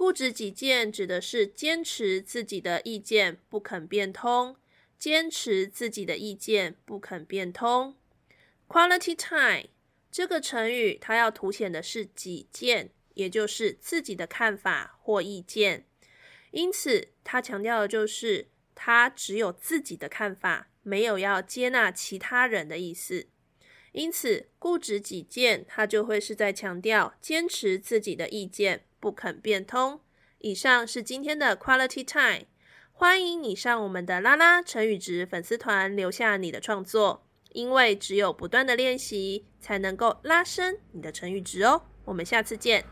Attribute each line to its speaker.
Speaker 1: 固执己见指的是坚持自己的意见，不肯变通。坚持自己的意见，不肯变通。Quality time 这个成语，它要凸显的是己见，也就是自己的看法或意见。因此，它强调的就是他只有自己的看法，没有要接纳其他人的意思。因此，固执己见，他就会是在强调坚持自己的意见，不肯变通。以上是今天的 Quality Time，欢迎你上我们的拉拉成语值粉丝团留下你的创作，因为只有不断的练习，才能够拉伸你的成语值哦。我们下次见。